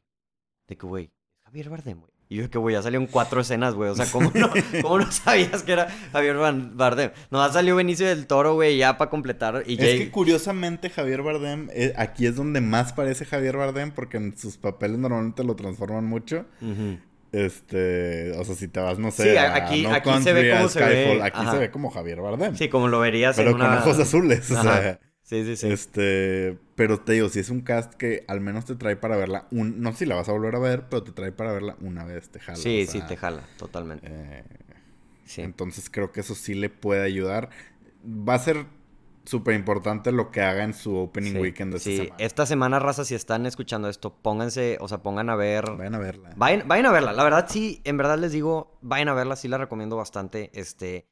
de que, güey, Javier Bardem, güey. Y yo que, güey, ya salieron cuatro escenas, güey. O sea, ¿cómo no, ¿cómo no sabías que era Javier Bardem? No, salió Benicio del Toro, güey, ya para completar. Y Es Jay- que curiosamente Javier Bardem, eh, aquí es donde más parece Javier Bardem porque en sus papeles normalmente lo transforman mucho. Ujú. Este, o sea, si te vas, no sé, Sí, a aquí- No aquí se ve cómo se ve, aquí ajá. se ve como Javier Bardem. Sí, como lo verías pero en una... con ojos azules, o Ajá. sea, Sí, sí, sí. este, pero te digo, si es un cast que al menos te trae para verla, un, no sé si la vas a volver a ver, pero te trae para verla una vez, te jala. sí, o sí, te jala, totalmente. eh, Sí. Entonces creo que eso sí le puede ayudar. Va a ser súper importante lo que haga en su opening Sí, weekend de sí. esta semana. Esta semana, raza, si están escuchando esto, pónganse, o sea, pongan a ver... Vayan a verla. Vayan, vayan a verla. La verdad, sí, en verdad les digo, vayan a verla, sí la recomiendo bastante. Este,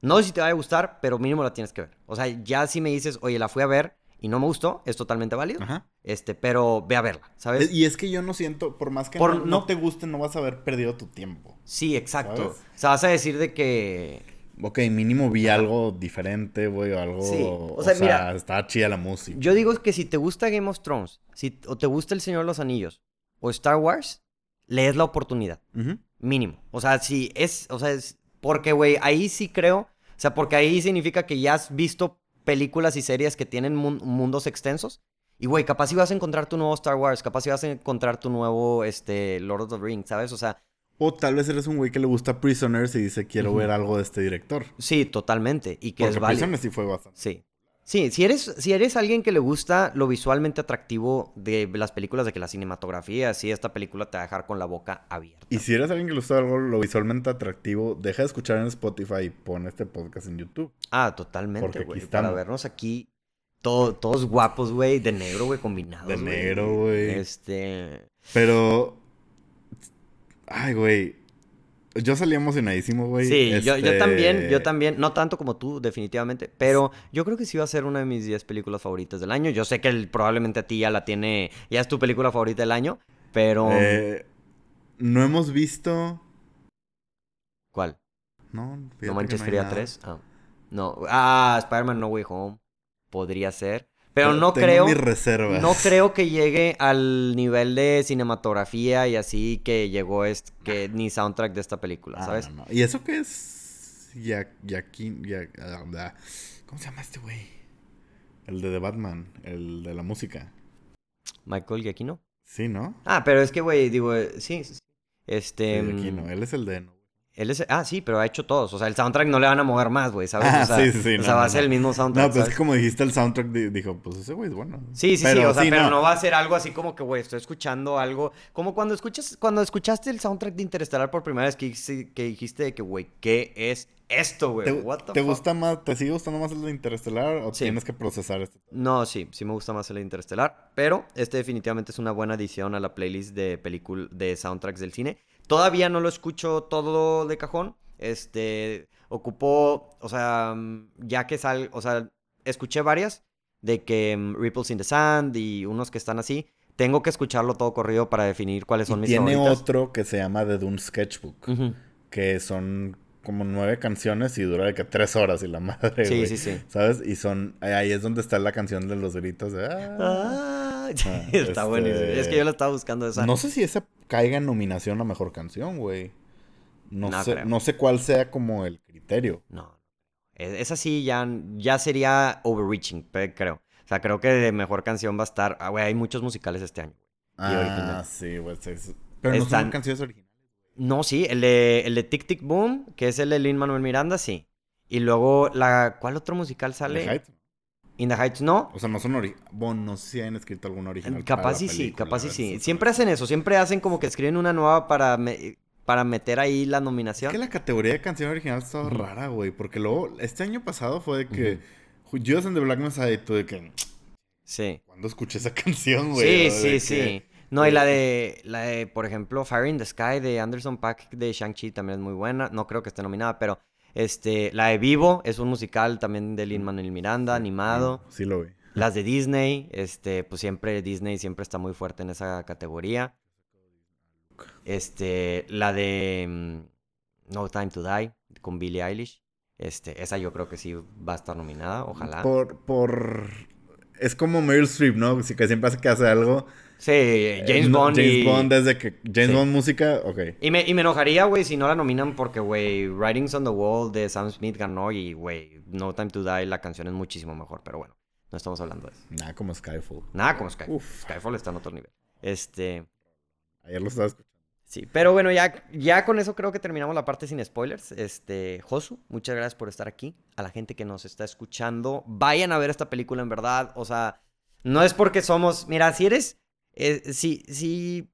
no sé si te va a gustar, pero mínimo la tienes que ver. O sea, ya si me dices, oye, la fui a ver y no me gustó, es totalmente válido. Ajá. Este, pero ve a verla, ¿sabes? Es- Y es que yo no siento, por más que Por- no, no no- te guste, no vas a haber perdido tu tiempo. Sí, exacto. ¿Sabes? O sea, vas a decir de que. Ok, mínimo vi algo diferente, güey, o algo... Sí, O o sea, sea, mira, estaba chida la música. Yo digo que si te gusta Game of Thrones, si, o te gusta El Señor de los Anillos, o Star Wars, lees la oportunidad. Mínimo. O sea, si es, o sea, es, porque, güey, ahí sí creo, o sea, porque ahí significa que ya has visto películas y series que tienen mun- mundos extensos. Y, güey, capaz si vas a encontrar tu nuevo Star Wars, capaz si vas a encontrar tu nuevo, este, Lord of the Rings, ¿sabes? O sea, O tal vez eres un güey que le gusta Prisoners y dice, quiero ver algo de este director. sí, totalmente. Y que Porque es válido. Prisoners sí fue bastante. Sí. Sí, si eres, si eres alguien que le gusta lo visualmente atractivo de las películas, de que la cinematografía, sí, esta película te va a dejar con la boca abierta. Y si eres alguien que le gusta algo lo visualmente atractivo, deja de escuchar en Spotify y pon este podcast en YouTube. Ah, Porque totalmente, aquí güey. estamos. Para vernos aquí todo- todos guapos, güey, de negro, güey, combinados. De negro, güey. Este. Pero. Ay, güey. Yo salí emocionadísimo, güey. Sí, yo, yo Este, también, yo también, no tanto como tú, definitivamente, pero yo creo que sí va a ser una de mis 10 películas favoritas del año. Yo sé que el- probablemente a ti ya la tiene, ya es tu película favorita del año, pero... eh, no hemos visto. ¿Cuál? No, ¿No Manches Fría nada. 3? Ah. No. Ah, Spider-Man No Way Home. Podría ser. Pero no Tengo creo. mis reservas. No creo que llegue al nivel de cinematografía y así que llegó este, que ni soundtrack de esta película, Ah, ¿sabes? no, no. ¿Y eso qué es? Ya, Yaquín, ya, ah, ah, ¿Cómo se llama este güey? El de The Batman, el de la música. Michael Giacchino. Sí, ¿no? Ah, pero es que, güey, digo, eh, sí. Este. Mm, no. Él es el de... Él es. Ah, sí, pero ha hecho todos. O sea, el soundtrack no le van a mover más, güey, ¿sabes? Ah, o sea, sí, sí, O no, sea, va no, a ser no. el mismo soundtrack. No, pues es como dijiste el soundtrack, di- dijo, pues ese güey es bueno. Sí, sí, sí, Pero o sea, sí, pero no. va a ser algo así como que, güey, estoy escuchando algo. Como cuando escuchas, cuando escuchaste el soundtrack de Interestelar por primera vez que, dijiste de que, güey, ¿qué es esto, güey? ¿Te, What the te fuck? gusta más, te sigue gustando más el de Interestelar o Sí. tienes que procesar este? No, sí, sí me gusta más el de Interestelar, pero este definitivamente es una buena adición a la playlist de película de soundtracks del cine. Todavía no lo escucho todo de cajón. Este, ocupó, o sea, mm, ya que sal, o sea, escuché varias de que mm, Ripples in the Sand y unos que están así. Tengo que escucharlo todo corrido para definir cuáles son Y mis tiene favoritas. otro que se llama The Dune Sketchbook, que son como nueve canciones y dura de que tres horas y la madre, Sí, sí, sí. ¿Sabes? Y son, ahí es donde está la canción de los gritos de... "Ah". Ah, Ah, está este- buenísimo. Es que yo la estaba buscando esa. No sé si esa caiga en nominación a mejor canción, güey. No, No sé, creo. no sé cuál sea como el criterio. No. Es- Esa sí ya, ya sería overreaching, creo. O sea, creo que de mejor canción va a estar. Ah, güey, hay muchos musicales este año. Ah, sí, güey. Pero no Están- son canciones originales. No, sí, el de, el de Tic Tic Boom, que es el de Lin Manuel Miranda, sí. Y luego, la, ¿cuál otro musical sale? The Heights. In the Heights, no. O sea, no son originales. Bueno, no sé si hayan escrito alguna original. Capaz la sí, capaz a sí, Siempre hacen eso, siempre hacen como que escriben una nueva para, me- para meter ahí la Es nominación. que la categoría de canción original estaba Ujú. rara, güey. Porque luego, este año pasado fue de que. Judas and the Black Messiah, y tú de que. Sí. ¿Cuándo escuché esa canción, güey? Sí, sí, sí. que- No, y la de, la de, por ejemplo, Fire in the Sky de Anderson Paak de Shang-Chi también es muy buena. No creo que esté nominada, pero este, la de Vivo es un musical también de Lin Manuel Miranda, animado. Sí, lo vi. Las de Disney, este, pues siempre Disney siempre está muy fuerte en esa categoría. Este, la de mm, No Time to Die con Billie Eilish. Este, esa yo creo que sí va a estar nominada, ojalá. Por, por... Es como Meryl Streep, ¿no? Que siempre hace que hace algo. Sí, James Bond James y... Bond, desde que... James Sí. Bond música, ok. Y me, y me enojaría, güey, si no la nominan porque, güey, Writings on the Wall de Sam Smith ganó y, güey, No Time to Die, la canción es muchísimo mejor, pero bueno, no estamos hablando de eso. Nada como Skyfall. Nada como Skyfall. Uf. Skyfall está en otro nivel. Este, Ayer lo estaba escuchando. sí, pero bueno, ya, ya con eso creo que terminamos la parte sin spoilers. Este, Josu, muchas gracias por estar aquí. A la gente que nos está escuchando, vayan a ver esta película en verdad, o sea, no es porque somos, mira, si eres, eh, si, si,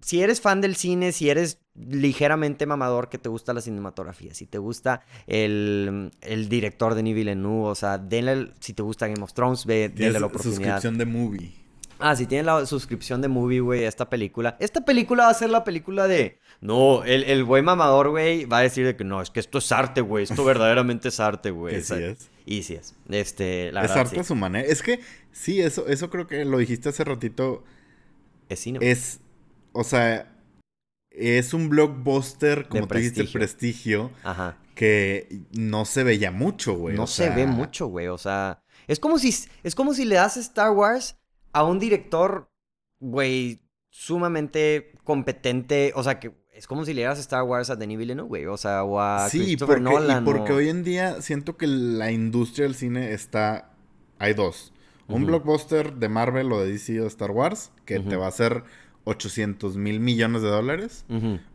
si eres fan del cine, si eres ligeramente mamador que te gusta la cinematografía, si te gusta el, el director de Villeneuve, o sea, denle, si te gusta Game of Thrones, ve, denle la oportunidad. suscripción de movie. Ah, si tienen la suscripción de Movie, güey, esta película. Esta película va a ser la película de... No, el, el güey mamador, güey, va a decir de que no, es que esto es arte, güey. Esto verdaderamente es arte, güey. Sí es. Y sí es. Este, la es verdad, arte sí. a su manera. Es que, sí, eso, eso creo que lo dijiste hace ratito. Es cine. güey. Es, o sea, es un blockbuster, como tú dijiste, prestigio. Ajá. que no se veía mucho, güey. No o se sea, ve mucho, güey. O sea, es como si, es como si le das Star Wars a un director, güey, sumamente competente. O sea, que es como si le dieras Star Wars a Denis Villeneuve, güey. O sea, o a Sí, Christopher porque, Nolan. porque o- hoy en día siento que la industria del cine está... Hay dos. Un blockbuster de Marvel o de DC o Star Wars, que te va a hacer 800 mil millones de dólares.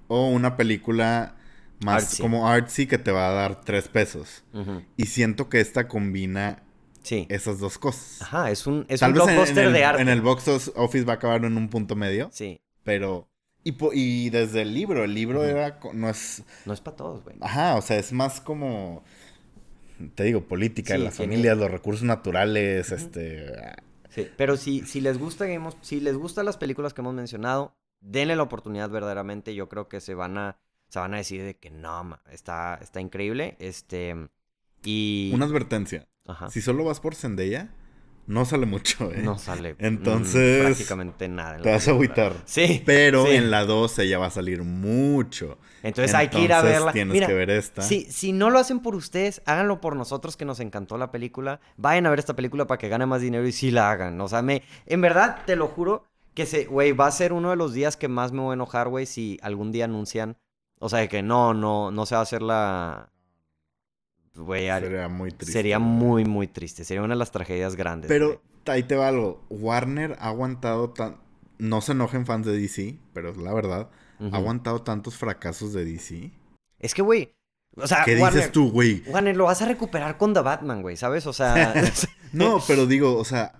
O una película más Artsy. como artsy que te va a dar tres pesos. ujú. Y siento que esta combina Sí. esas dos cosas. Ajá, es un, es Tal un blockbuster de arte. en el box office va a acabar en un punto medio, Sí, pero... Y, po- y desde el libro, el libro Ujú. era... co- No es... no es para todos, güey. Ajá, o sea, es más como... Te digo, política, Sí, tiene- familias, los recursos naturales, este... Sí, pero si, si les gusta Game of- si les gustan las películas que hemos mencionado, denle la oportunidad verdaderamente. Yo creo que se van a, se van a decir de que no, ma, está, está increíble. Este, y... Una advertencia. Ajá. Si solo vas por Zendaya, no sale mucho, ¿eh? No sale. mm, Entonces, prácticamente nada. en Te vas a agüitar. Sí. Pero sí. en la 2 ella va a salir mucho. Entonces, hay que ir a verla. Tienes Mira, que ver esta. Si, si no lo hacen por ustedes, háganlo por nosotros que nos encantó la película. Vayan a ver esta película para que gane más dinero y sí la hagan. O sea, me, en verdad, te lo juro que se, güey, va a ser uno de los días que más me voy a enojar, güey, si algún día anuncian. O sea, de que no, no, no se va a hacer la. Güey, al- Sería muy triste. sería güey. muy, muy triste. Sería una de las tragedias grandes. Pero güey. ahí te va algo. Warner ha aguantado tan... no se enojen fans de DC, pero es la verdad, ha aguantado tantos fracasos de DC. Es que, güey. O sea, ¿Qué Warner, dices tú, güey? Warner, lo vas a recuperar con The Batman, güey, ¿sabes? O sea. No, pero digo, o sea,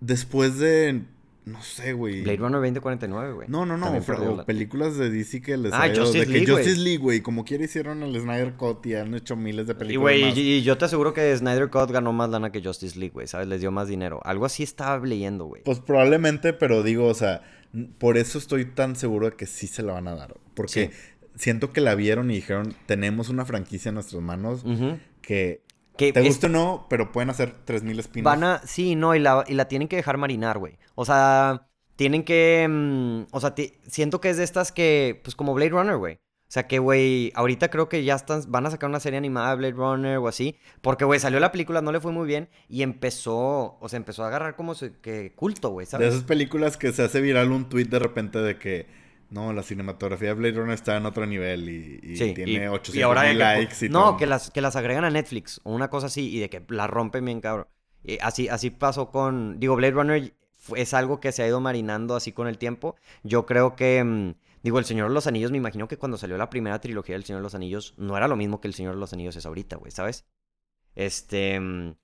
después de, no sé, güey. Blade Runner 2049, güey. No, no, no, la- películas de DC que les Ah, ha ido- Justice de que League, güey. Justice League, güey, como quiera hicieron el Snyder Cut y han hecho miles de Y, películas güey, más. y, y yo te aseguro que Snyder Cut ganó más lana que Justice League, güey, ¿sabes? Les dio más dinero. Algo así estaba leyendo, güey. Pues probablemente, pero digo, o sea, por eso estoy tan seguro de que sí se la van a dar. Porque siento que la vieron y dijeron, tenemos una franquicia en nuestras manos que Que te gusta o no, pero pueden hacer 3000 spin Van a, sí, no, y la, y la tienen que dejar marinar, güey. O sea, tienen que, mm, o sea, siento que es de estas que, pues como Blade Runner, güey. O sea que, güey, ahorita creo que ya están, van a sacar una serie animada de Blade Runner o así. Porque, güey, salió la película, no le fue muy bien y empezó, o sea, empezó a agarrar como que culto, güey, De ¿sabes? esas películas que se hace viral un tweet de repente de que no, la cinematografía de Blade Runner está en otro nivel y, y Sí, tiene y- 800 y ahora mil que- likes y No, todo. que las, que las agregan a Netflix o una cosa así y de que la rompen bien, cabrón. Y así, así pasó con. Digo, Blade Runner es algo que se ha ido marinando así con el tiempo. Yo creo que. mm, digo, El Señor de los Anillos, me imagino que cuando salió la primera trilogía del Señor de los Anillos, no era lo mismo que El Señor de los Anillos es ahorita, güey, ¿sabes? Este. mm,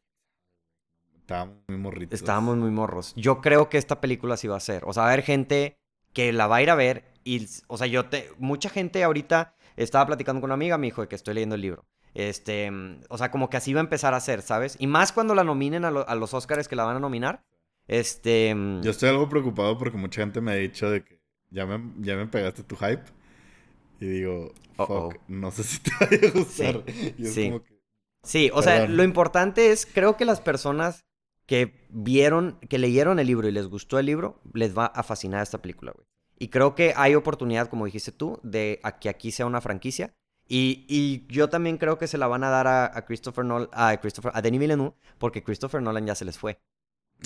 Estábamos muy morritos. Estábamos muy morros. Yo creo que esta película sí va a ser. O sea, va a haber gente que la va a ir a ver. Y, o sea, yo te. Mucha gente ahorita estaba platicando con una amiga, me dijo de que estoy leyendo el libro. Este. mm, O sea, como que así va a empezar a ser, ¿sabes? Y más cuando la nominen a, lo- a los Oscars que la van a nominar. Este. mm, Yo estoy algo preocupado porque mucha gente me ha dicho de que ya me, ya me pegaste tu hype. Y digo, fuck, no sé si te vaya a gustar. y es sí. como que... Sí, o sea, lo importante es, creo que las personas que vieron, que leyeron el libro y les gustó el libro, les va a fascinar esta película, güey. Y creo que hay oportunidad, como dijiste tú, de a que aquí sea una franquicia. Y, y yo también creo que se la van a dar a, a Christopher Nolan, a Christopher, a Denis Villeneuve, porque Christopher Nolan ya se les fue.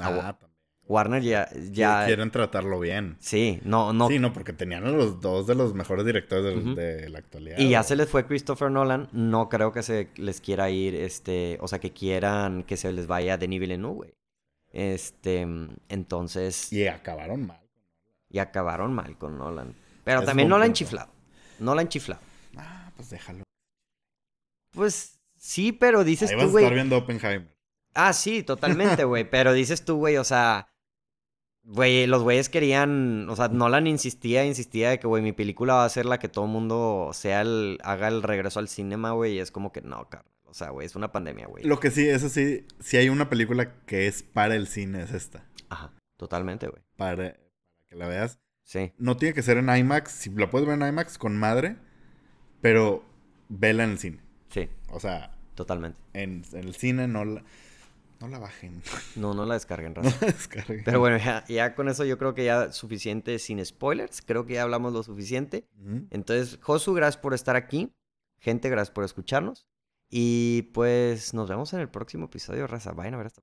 Ah, también. Warner ya, ya, Quieren tratarlo bien. sí, no, no, Sí, no, porque tenían a los dos de los mejores directores de, la actualidad. Y ya se les fue Christopher Nolan, no creo que se les quiera ir, este, o sea, que quieran que se les vaya Denis Villeneuve. Este, entonces, Y acabaron mal. Y acabaron mal con Nolan. Pero Es también no la han chiflado. No la han chiflado. Ah, pues déjalo. Pues sí, pero dices Ahí tú, vas a güey. estar viendo Oppenheimer. Ah, sí, totalmente, güey. pero dices tú, güey, o sea. Güey, los güeyes querían. O sea, Nolan insistía, insistía de que, güey, mi película va a ser la que todo el mundo sea el, haga el regreso al cinema, güey. Y es como que no, carnal. O sea, güey, es una pandemia, güey. Lo que sí, eso sí, si hay una película que es para el cine, es esta. Ajá, totalmente, güey. Para que la veas. Sí. No tiene que ser en IMAX. Si la puedes ver en IMAX, con madre. Pero vela en el cine. Sí, O sea, totalmente. en, en el cine no la, no la bajen. No, no la descarguen, No raza. la descarguen. Pero bueno, ya, ya con eso yo creo que ya suficiente sin spoilers. Creo que ya hablamos lo suficiente. Entonces, Josu, gracias por estar aquí. Gente, gracias por escucharnos. Y pues nos vemos en el próximo episodio, raza. Vayan a ver esta.